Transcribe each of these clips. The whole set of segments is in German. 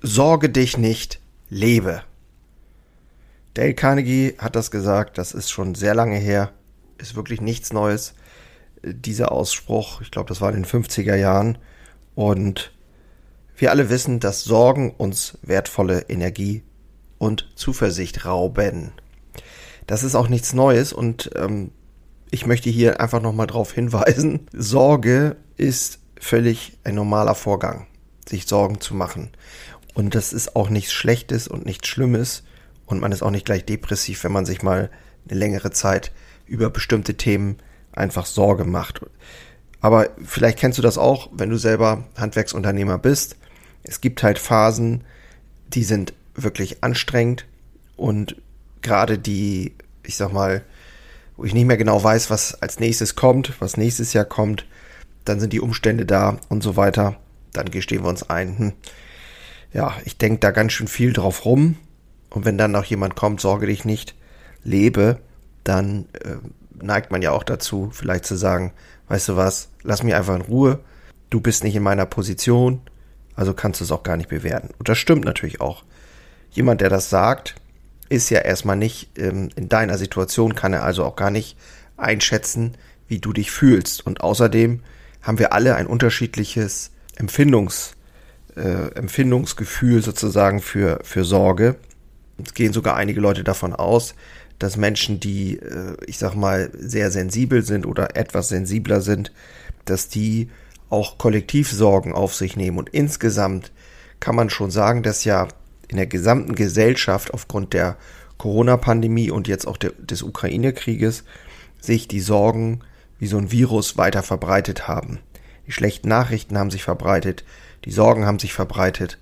Sorge dich nicht, lebe. Dale Carnegie hat das gesagt, das ist schon sehr lange her, ist wirklich nichts Neues. Dieser Ausspruch, ich glaube, das war in den 50er Jahren. Und wir alle wissen, dass Sorgen uns wertvolle Energie und Zuversicht rauben. Das ist auch nichts Neues und ähm, ich möchte hier einfach nochmal darauf hinweisen, Sorge ist völlig ein normaler Vorgang, sich Sorgen zu machen. Und das ist auch nichts Schlechtes und nichts Schlimmes. Und man ist auch nicht gleich depressiv, wenn man sich mal eine längere Zeit über bestimmte Themen einfach Sorge macht. Aber vielleicht kennst du das auch, wenn du selber Handwerksunternehmer bist. Es gibt halt Phasen, die sind wirklich anstrengend und gerade die, ich sag mal, wo ich nicht mehr genau weiß, was als nächstes kommt, was nächstes Jahr kommt, dann sind die Umstände da und so weiter. Dann gestehen wir uns ein, hm, ja, ich denke da ganz schön viel drauf rum. Und wenn dann noch jemand kommt, sorge dich nicht, lebe, dann äh, neigt man ja auch dazu, vielleicht zu sagen, weißt du was, lass mich einfach in Ruhe, du bist nicht in meiner Position, also kannst du es auch gar nicht bewerten. Und das stimmt natürlich auch. Jemand, der das sagt, ist ja erstmal nicht ähm, in deiner Situation, kann er also auch gar nicht einschätzen, wie du dich fühlst. Und außerdem haben wir alle ein unterschiedliches Empfindungs, äh, Empfindungsgefühl sozusagen für, für Sorge. Es gehen sogar einige Leute davon aus, dass Menschen, die, äh, ich sag mal, sehr sensibel sind oder etwas sensibler sind, dass die auch Kollektivsorgen auf sich nehmen. Und insgesamt kann man schon sagen, dass ja in der gesamten Gesellschaft aufgrund der Corona-Pandemie und jetzt auch der, des Ukraine-Krieges sich die Sorgen wie so ein Virus weiter verbreitet haben. Die schlechten Nachrichten haben sich verbreitet, die Sorgen haben sich verbreitet.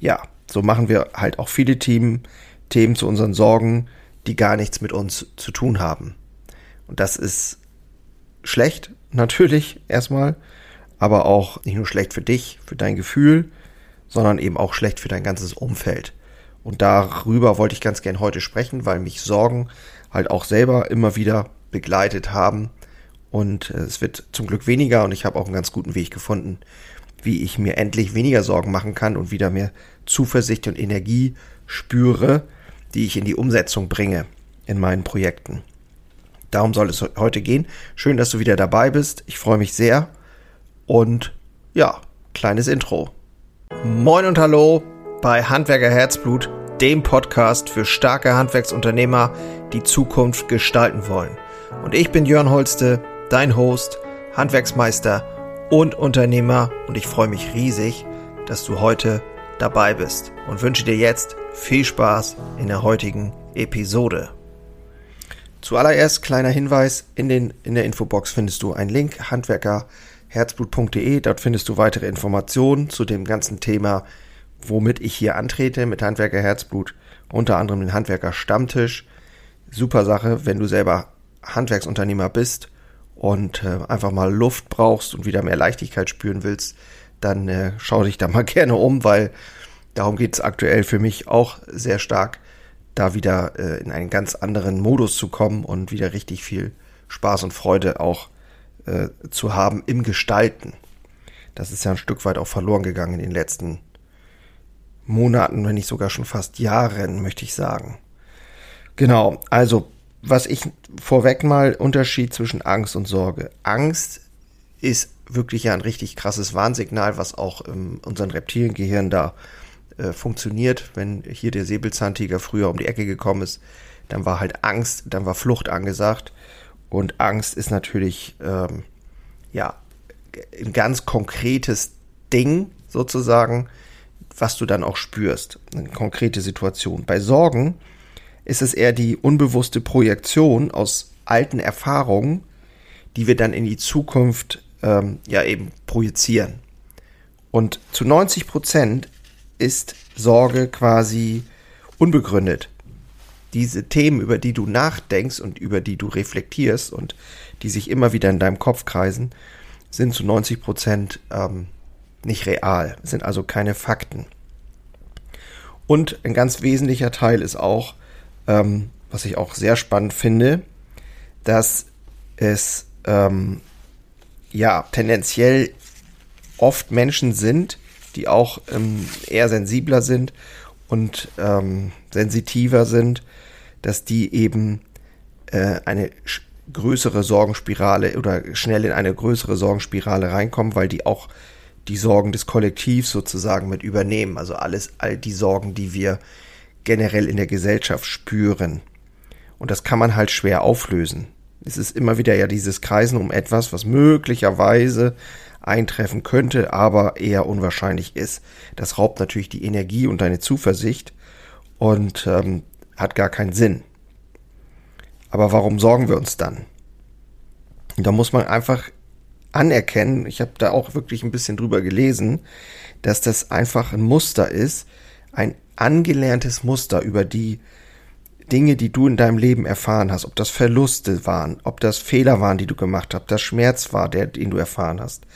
Ja, so machen wir halt auch viele Themen, Themen zu unseren Sorgen, die gar nichts mit uns zu tun haben. Und das ist schlecht, natürlich erstmal, aber auch nicht nur schlecht für dich, für dein Gefühl, sondern eben auch schlecht für dein ganzes Umfeld. Und darüber wollte ich ganz gern heute sprechen, weil mich Sorgen halt auch selber immer wieder begleitet haben. Und äh, es wird zum Glück weniger und ich habe auch einen ganz guten Weg gefunden, wie ich mir endlich weniger Sorgen machen kann und wieder mehr Zuversicht und Energie spüre, die ich in die Umsetzung bringe in meinen Projekten. Darum soll es heute gehen. Schön, dass du wieder dabei bist. Ich freue mich sehr. Und ja, kleines Intro. Moin und hallo bei Handwerker Herzblut, dem Podcast für starke Handwerksunternehmer, die Zukunft gestalten wollen. Und ich bin Jörn Holste, dein Host, Handwerksmeister und Unternehmer. Und ich freue mich riesig, dass du heute dabei bist. Und wünsche dir jetzt viel Spaß in der heutigen Episode. Zuallererst kleiner Hinweis, in, den, in der Infobox findest du einen Link, handwerkerherzblut.de, dort findest du weitere Informationen zu dem ganzen Thema, womit ich hier antrete mit Handwerker Herzblut, unter anderem den Handwerker Stammtisch. Super Sache, wenn du selber Handwerksunternehmer bist und äh, einfach mal Luft brauchst und wieder mehr Leichtigkeit spüren willst, dann äh, schau dich da mal gerne um, weil darum geht es aktuell für mich auch sehr stark, da wieder äh, in einen ganz anderen Modus zu kommen und wieder richtig viel Spaß und Freude auch äh, zu haben im Gestalten. Das ist ja ein Stück weit auch verloren gegangen in den letzten Monaten, wenn nicht sogar schon fast Jahren, möchte ich sagen. Genau, also was ich vorweg mal Unterschied zwischen Angst und Sorge. Angst ist wirklich ja ein richtig krasses Warnsignal, was auch in unserem Reptiliengehirn da äh, funktioniert. Wenn hier der Säbelzahntiger früher um die Ecke gekommen ist, dann war halt Angst, dann war Flucht angesagt. Und Angst ist natürlich, ähm, ja, ein ganz konkretes Ding sozusagen, was du dann auch spürst. Eine konkrete Situation. Bei Sorgen ist es eher die unbewusste Projektion aus alten Erfahrungen, die wir dann in die Zukunft ähm, ja eben projizieren. Und zu 90 Prozent ist Sorge quasi unbegründet. Diese Themen, über die du nachdenkst und über die du reflektierst und die sich immer wieder in deinem Kopf kreisen, sind zu 90 Prozent ähm, nicht real, sind also keine Fakten. Und ein ganz wesentlicher Teil ist auch, ähm, was ich auch sehr spannend finde, dass es ähm, ja tendenziell oft Menschen sind, die auch ähm, eher sensibler sind und ähm, sensitiver sind, dass die eben äh, eine größere Sorgenspirale oder schnell in eine größere Sorgenspirale reinkommen, weil die auch die Sorgen des Kollektivs sozusagen mit übernehmen. Also alles, all die Sorgen, die wir generell in der Gesellschaft spüren. Und das kann man halt schwer auflösen. Es ist immer wieder ja dieses Kreisen um etwas, was möglicherweise eintreffen könnte, aber eher unwahrscheinlich ist. Das raubt natürlich die Energie und deine Zuversicht und ähm, hat gar keinen Sinn. Aber warum sorgen wir uns dann? Da muss man einfach anerkennen, ich habe da auch wirklich ein bisschen drüber gelesen, dass das einfach ein Muster ist, ein angelerntes Muster über die Dinge, die du in deinem Leben erfahren hast, ob das Verluste waren, ob das Fehler waren, die du gemacht hast, das Schmerz war, der, den du erfahren hast.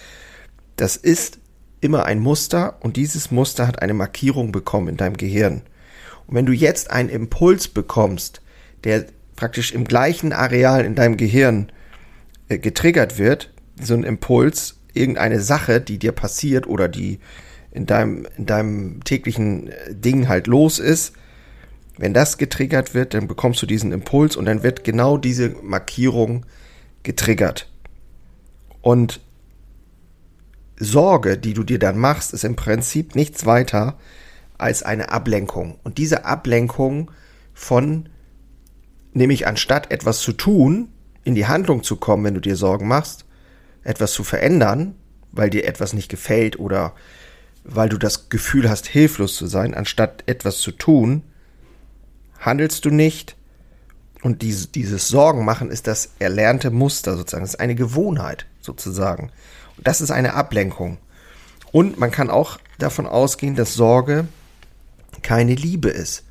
Das ist immer ein Muster und dieses Muster hat eine Markierung bekommen in deinem Gehirn. Und wenn du jetzt einen Impuls bekommst, der praktisch im gleichen Areal in deinem Gehirn äh, getriggert wird, so ein Impuls, irgendeine Sache, die dir passiert oder die in deinem, in deinem täglichen äh, Ding halt los ist, wenn das getriggert wird, dann bekommst du diesen Impuls und dann wird genau diese Markierung getriggert. Und Sorge, die du dir dann machst, ist im Prinzip nichts weiter als eine Ablenkung. Und diese Ablenkung von, nämlich anstatt etwas zu tun, in die Handlung zu kommen, wenn du dir Sorgen machst, etwas zu verändern, weil dir etwas nicht gefällt oder weil du das Gefühl hast, hilflos zu sein, anstatt etwas zu tun, handelst du nicht. Und diese, dieses Sorgen machen ist das erlernte Muster sozusagen. Das ist eine Gewohnheit sozusagen. Und das ist eine Ablenkung. Und man kann auch davon ausgehen, dass Sorge keine Liebe ist.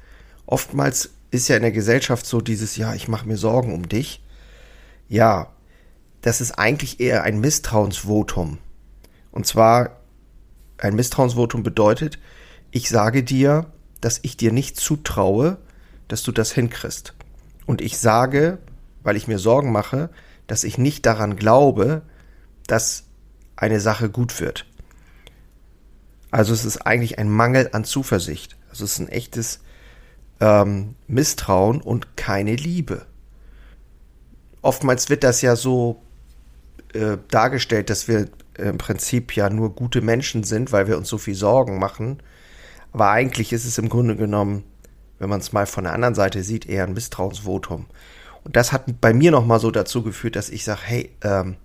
Oftmals ist ja in der Gesellschaft so dieses, ja, ich mache mir Sorgen um dich. Ja, das ist eigentlich eher ein Misstrauensvotum. Und zwar ein Misstrauensvotum bedeutet, ich sage dir, dass ich dir nicht zutraue, dass du das hinkriegst. Und ich sage, weil ich mir Sorgen mache, dass ich nicht daran glaube, dass eine Sache gut wird. Also es ist eigentlich ein Mangel an Zuversicht. Also es ist ein echtes ähm, Misstrauen und keine Liebe. Oftmals wird das ja so äh, dargestellt, dass wir im Prinzip ja nur gute Menschen sind, weil wir uns so viel Sorgen machen. Aber eigentlich ist es im Grunde genommen, wenn man es mal von der anderen Seite sieht, eher ein Misstrauensvotum. Und das hat bei mir nochmal so dazu geführt, dass ich sage, hey, ähm,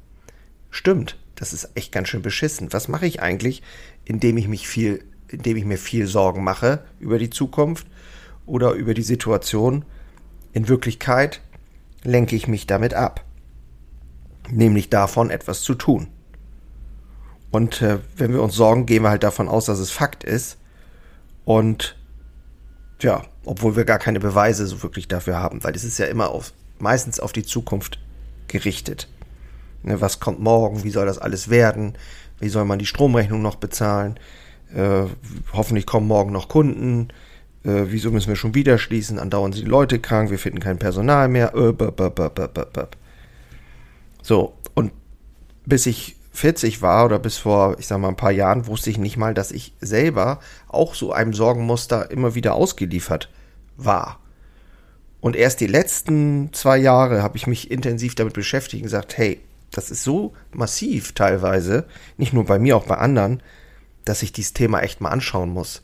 stimmt, das ist echt ganz schön beschissen. Was mache ich eigentlich, indem ich mich viel, indem ich mir viel Sorgen mache über die Zukunft oder über die Situation? In Wirklichkeit lenke ich mich damit ab nämlich davon etwas zu tun. Und äh, wenn wir uns sorgen, gehen wir halt davon aus, dass es Fakt ist. Und ja, obwohl wir gar keine Beweise so wirklich dafür haben, weil es ist ja immer auf, meistens auf die Zukunft gerichtet. Ne, was kommt morgen? Wie soll das alles werden? Wie soll man die Stromrechnung noch bezahlen? Äh, hoffentlich kommen morgen noch Kunden. Äh, wieso müssen wir schon wieder schließen? Andauernd sind die Leute krank, wir finden kein Personal mehr. Äh, bap, bap, bap, so, und bis ich 40 war oder bis vor, ich sag mal, ein paar Jahren, wusste ich nicht mal, dass ich selber auch so einem Sorgenmuster immer wieder ausgeliefert war. Und erst die letzten zwei Jahre habe ich mich intensiv damit beschäftigt und gesagt, hey, das ist so massiv teilweise, nicht nur bei mir, auch bei anderen, dass ich dieses Thema echt mal anschauen muss.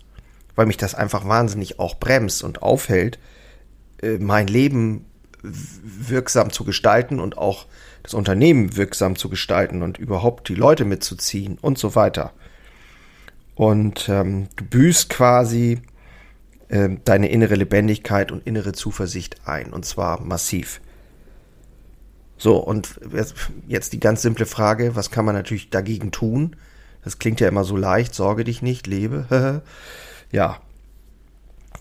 Weil mich das einfach wahnsinnig auch bremst und aufhält, äh, mein Leben wirksam zu gestalten und auch das Unternehmen wirksam zu gestalten und überhaupt die Leute mitzuziehen und so weiter. Und ähm, du büßt quasi äh, deine innere Lebendigkeit und innere Zuversicht ein, und zwar massiv. So, und jetzt die ganz simple Frage, was kann man natürlich dagegen tun? Das klingt ja immer so leicht, sorge dich nicht, lebe. ja.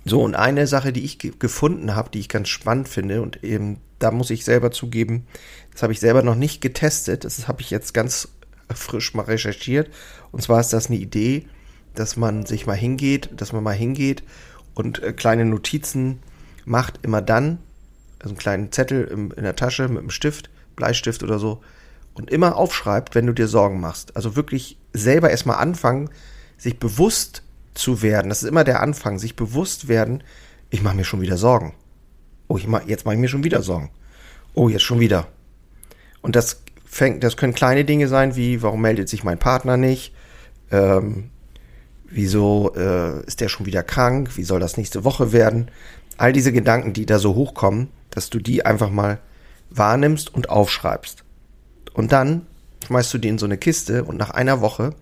So, und eine Sache, die ich gefunden habe, die ich ganz spannend finde, und eben da muss ich selber zugeben, das habe ich selber noch nicht getestet. Das habe ich jetzt ganz frisch mal recherchiert. Und zwar ist das eine Idee, dass man sich mal hingeht, dass man mal hingeht und äh, kleine Notizen macht, immer dann, also einen kleinen Zettel im, in der Tasche mit einem Stift, Bleistift oder so, und immer aufschreibt, wenn du dir Sorgen machst. Also wirklich selber erstmal anfangen, sich bewusst zu werden, das ist immer der Anfang, sich bewusst werden, ich mache mir schon wieder Sorgen. Oh, ich mach, jetzt mache ich mir schon wieder Sorgen. Oh, jetzt schon wieder. Und das fängt, das können kleine Dinge sein, wie warum meldet sich mein Partner nicht? Ähm, wieso äh, ist der schon wieder krank? Wie soll das nächste Woche werden? All diese Gedanken, die da so hochkommen, dass du die einfach mal wahrnimmst und aufschreibst. Und dann schmeißt du die in so eine Kiste und nach einer Woche,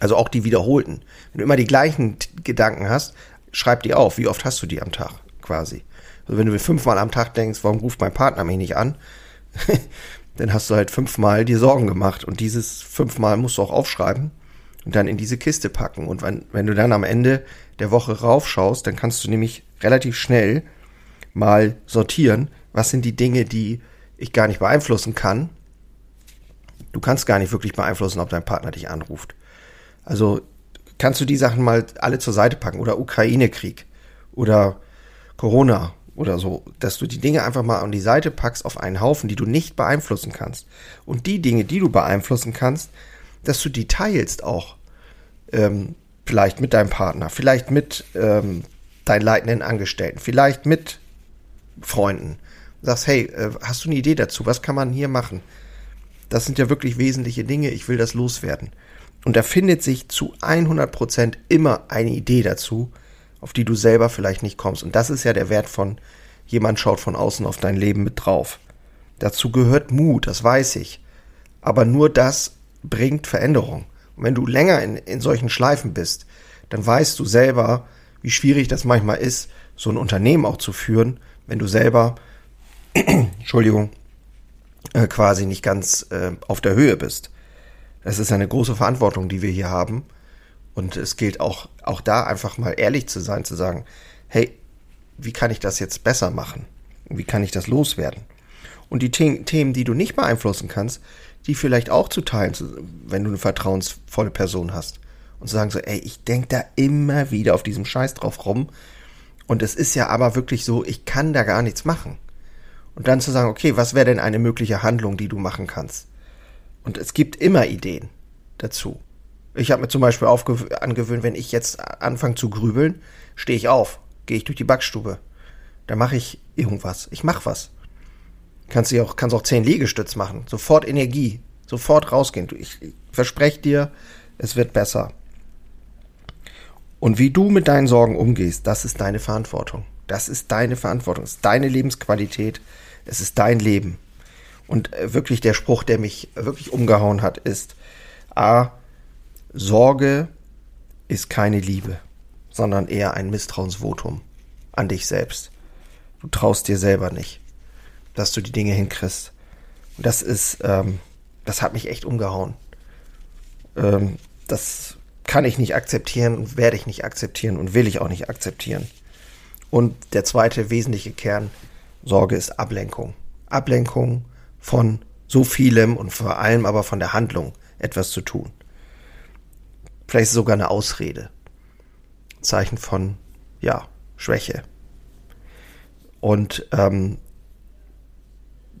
also auch die wiederholten, wenn du immer die gleichen Gedanken hast, schreib die auf. Wie oft hast du die am Tag quasi? Also wenn du fünfmal am Tag denkst, warum ruft mein Partner mich nicht an, dann hast du halt fünfmal dir Sorgen gemacht und dieses fünfmal musst du auch aufschreiben und dann in diese Kiste packen. Und wenn, wenn du dann am Ende der Woche raufschaust, dann kannst du nämlich relativ schnell mal sortieren, was sind die Dinge, die ich gar nicht beeinflussen kann. Du kannst gar nicht wirklich beeinflussen, ob dein Partner dich anruft. Also kannst du die Sachen mal alle zur Seite packen oder Ukraine-Krieg oder Corona oder so, dass du die Dinge einfach mal an die Seite packst auf einen Haufen, die du nicht beeinflussen kannst. Und die Dinge, die du beeinflussen kannst, dass du die teilst auch. Ähm, vielleicht mit deinem Partner, vielleicht mit ähm, deinen leitenden Angestellten, vielleicht mit Freunden. Sagst, hey, äh, hast du eine Idee dazu? Was kann man hier machen? Das sind ja wirklich wesentliche Dinge. Ich will das loswerden. Und da findet sich zu 100 Prozent immer eine Idee dazu, auf die du selber vielleicht nicht kommst. Und das ist ja der Wert von jemand schaut von außen auf dein Leben mit drauf. Dazu gehört Mut, das weiß ich. Aber nur das bringt Veränderung. Und wenn du länger in, in solchen Schleifen bist, dann weißt du selber, wie schwierig das manchmal ist, so ein Unternehmen auch zu führen, wenn du selber, Entschuldigung, äh, quasi nicht ganz äh, auf der Höhe bist. Das ist eine große Verantwortung, die wir hier haben. Und es gilt auch, auch da einfach mal ehrlich zu sein, zu sagen, hey, wie kann ich das jetzt besser machen? Wie kann ich das loswerden? Und die The Themen, die du nicht beeinflussen kannst, die vielleicht auch zu teilen, wenn du eine vertrauensvolle Person hast. Und zu sagen so, ey, ich denke da immer wieder auf diesem Scheiß drauf rum. Und es ist ja aber wirklich so, ich kann da gar nichts machen. Und dann zu sagen, okay, was wäre denn eine mögliche Handlung, die du machen kannst? Und es gibt immer Ideen dazu. Ich habe mir zum Beispiel angewöhnt, wenn ich jetzt anfange zu grübeln, stehe ich auf, gehe ich durch die Backstube. Da mache ich irgendwas. Ich mache was. Kannst du auch, kannst auch zehn Liegestütz machen. Sofort Energie. Sofort rausgehen. Ich, verspreche dir, es wird besser. Und wie du mit deinen Sorgen umgehst, das ist deine Verantwortung. Das ist deine Verantwortung. Es ist deine Lebensqualität. Es ist dein Leben. Und äh, wirklich der Spruch, der mich wirklich umgehauen hat, ist, A, Sorge ist keine Liebe, sondern eher ein Misstrauensvotum an dich selbst. Du traust dir selber nicht, dass du die Dinge hinkriegst. Und das ist, ähm, das hat mich echt umgehauen. Ähm, das kann ich nicht akzeptieren und werde ich nicht akzeptieren und will ich auch nicht akzeptieren. Und der zweite wesentliche Kern Sorge ist Ablenkung. Ablenkung von so vielem und vor allem aber von der Handlung etwas zu tun. Vielleicht sogar eine Ausrede. Zeichen von, ja, Schwäche. Und ähm,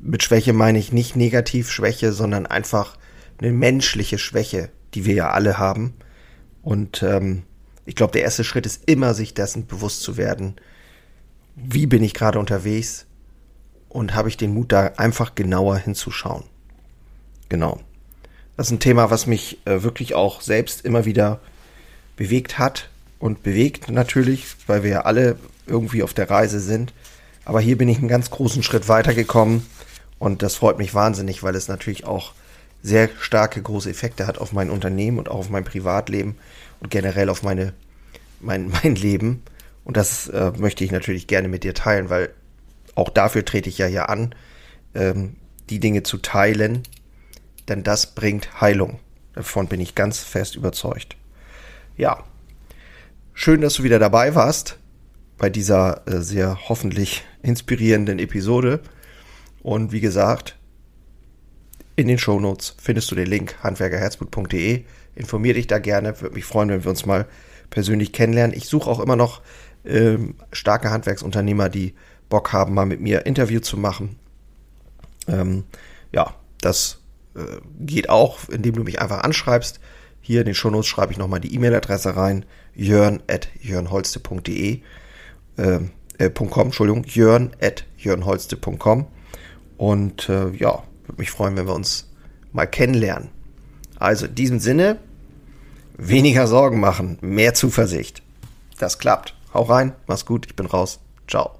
mit Schwäche meine ich nicht negativ Schwäche, sondern einfach eine menschliche Schwäche, die wir ja alle haben. Und ähm, ich glaube, der erste Schritt ist immer, sich dessen bewusst zu werden. Wie bin ich gerade unterwegs? Und habe ich den Mut, da einfach genauer hinzuschauen? Genau. Das ist ein Thema, was mich äh, wirklich auch selbst immer wieder bewegt hat und bewegt natürlich, weil wir ja alle irgendwie auf der Reise sind. Aber hier bin ich einen ganz großen Schritt weitergekommen und das freut mich wahnsinnig, weil es natürlich auch sehr starke große Effekte hat auf mein Unternehmen und auch auf mein Privatleben und generell auf meine mein mein Leben und das äh, möchte ich natürlich gerne mit dir teilen, weil auch dafür trete ich ja hier an, ähm, die Dinge zu teilen, denn das bringt Heilung. Davon bin ich ganz fest überzeugt. Ja, schön, dass du wieder dabei warst bei dieser äh, sehr hoffentlich inspirierenden Episode. Und wie gesagt, in den Shownotes findest du den Link handwerkerherzblut.de. Informier dich da gerne. Würde mich freuen, wenn wir uns mal persönlich kennenlernen. Ich suche auch immer noch ähm, starke Handwerksunternehmer, die Bock haben, mal mit mir Interview zu machen. Ähm, ja, das äh, geht auch, indem du mich einfach anschreibst. Hier in den Shownotes schreibe ich nochmal die E-Mail-Adresse rein, jörn at jörnholste.de, äh, äh, .com, Entschuldigung, jörn at jörnholste.com und äh, ja, würde mich freuen, wenn wir uns mal kennenlernen. Also in diesem Sinne, weniger Sorgen machen, mehr Zuversicht. Das klappt. Hau rein, mach's gut, ich bin raus. Ciao.